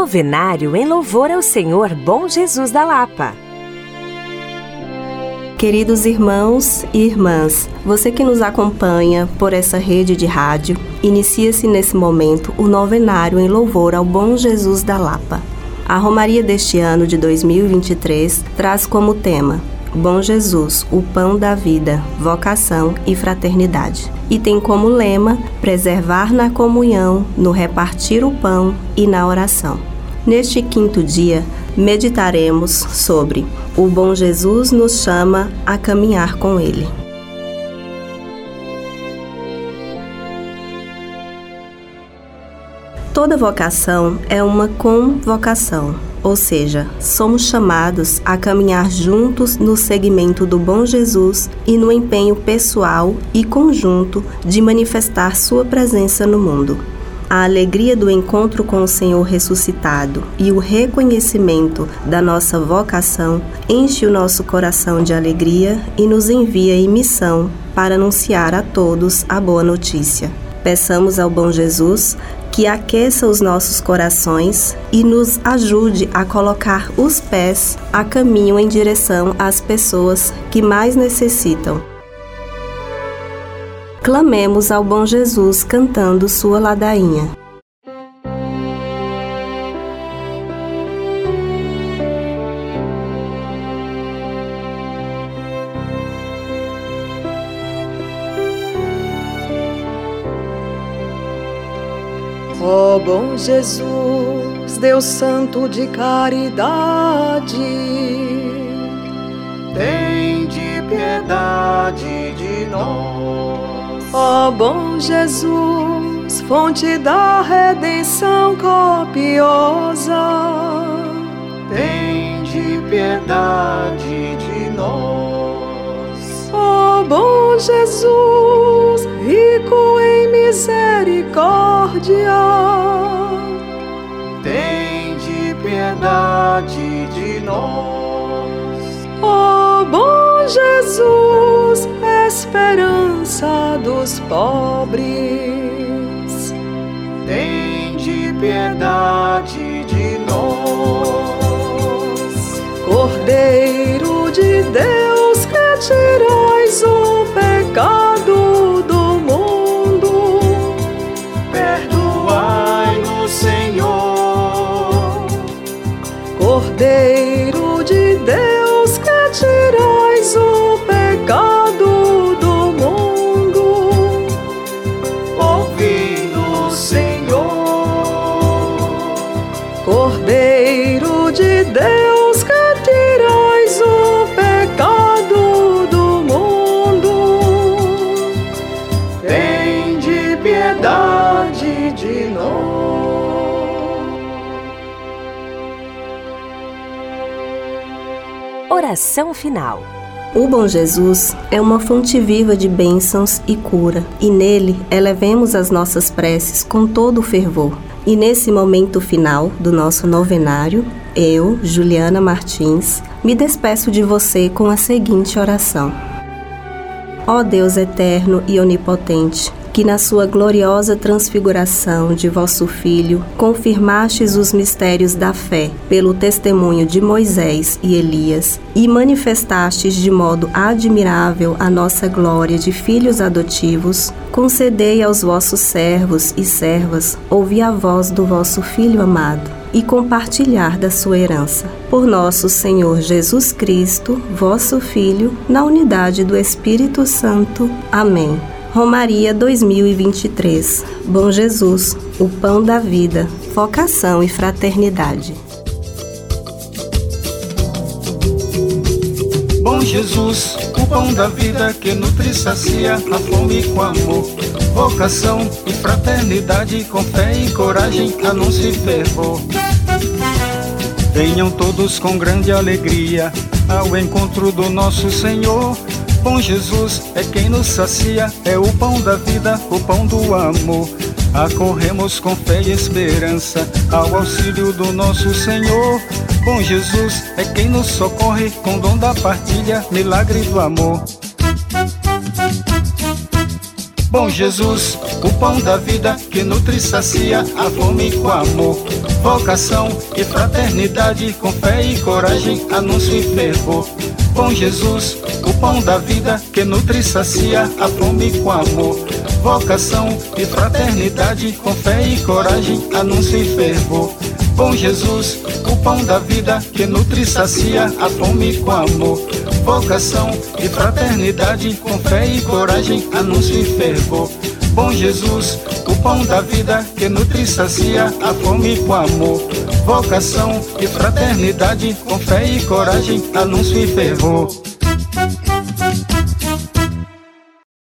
Novenário em louvor ao Senhor Bom Jesus da Lapa. Queridos irmãos e irmãs, você que nos acompanha por essa rede de rádio, inicia-se nesse momento o novenário em louvor ao Bom Jesus da Lapa. A Romaria deste ano de 2023 traz como tema Bom Jesus, o pão da vida, vocação e fraternidade. E tem como lema preservar na comunhão, no repartir o pão e na oração. Neste quinto dia, meditaremos sobre o bom Jesus nos chama a caminhar com ele. Toda vocação é uma convocação, ou seja, somos chamados a caminhar juntos no segmento do bom Jesus e no empenho pessoal e conjunto de manifestar Sua presença no mundo. A alegria do encontro com o Senhor ressuscitado e o reconhecimento da nossa vocação enche o nosso coração de alegria e nos envia em missão para anunciar a todos a boa notícia. Peçamos ao bom Jesus que aqueça os nossos corações e nos ajude a colocar os pés a caminho em direção às pessoas que mais necessitam. Clamemos ao bom Jesus cantando sua ladainha. Ó oh, bom Jesus, Deus Santo de caridade, tem de piedade de nós. Ó oh, bom Jesus, fonte da redenção copiosa, tem de piedade de nós. Ó oh, bom Jesus, misericórdia, tem de piedade de nós. Ó oh, bom Jesus, esperança dos pobres, tem de piedade de nós. Cordeiro de Deus que tirais o pecado Cordeiro Oração final. O bom Jesus é uma fonte viva de bênçãos e cura, e nele elevemos as nossas preces com todo o fervor. E nesse momento final do nosso novenário, eu, Juliana Martins, me despeço de você com a seguinte oração: Ó Deus eterno e onipotente, que na sua gloriosa transfiguração de vosso Filho confirmastes os mistérios da fé pelo testemunho de Moisés e Elias e manifestastes de modo admirável a nossa glória de filhos adotivos, concedei aos vossos servos e servas ouvir a voz do vosso Filho amado e compartilhar da sua herança. Por nosso Senhor Jesus Cristo, vosso Filho, na unidade do Espírito Santo. Amém. Romaria 2023. Bom Jesus, o pão da vida, vocação e fraternidade. Bom Jesus, o pão da vida que nutre e sacia a fome com amor, vocação e fraternidade com fé e coragem, anúncio e fervor. Venham todos com grande alegria ao encontro do nosso Senhor Bom Jesus é quem nos sacia, é o pão da vida, o pão do amor. Acorremos com fé e esperança ao auxílio do nosso Senhor. Bom Jesus é quem nos socorre com dom da partilha, milagre do amor. Bom Jesus, o pão da vida que nutre e sacia a fome com amor, vocação e fraternidade, com fé e coragem, anúncio e fervor. Bom Jesus, o pão da vida que nutre e sacia a fome com amor, vocação e fraternidade, com fé e coragem, anúncio e fervor. Bom Jesus, o pão da vida que nutre e sacia a fome com amor, vocação e fraternidade, com fé e coragem, anúncio e fervor. Bom Jesus, o pão da vida que nutre e sacia a fome com amor, vocação e fraternidade, com fé e coragem, anúncio e fervor.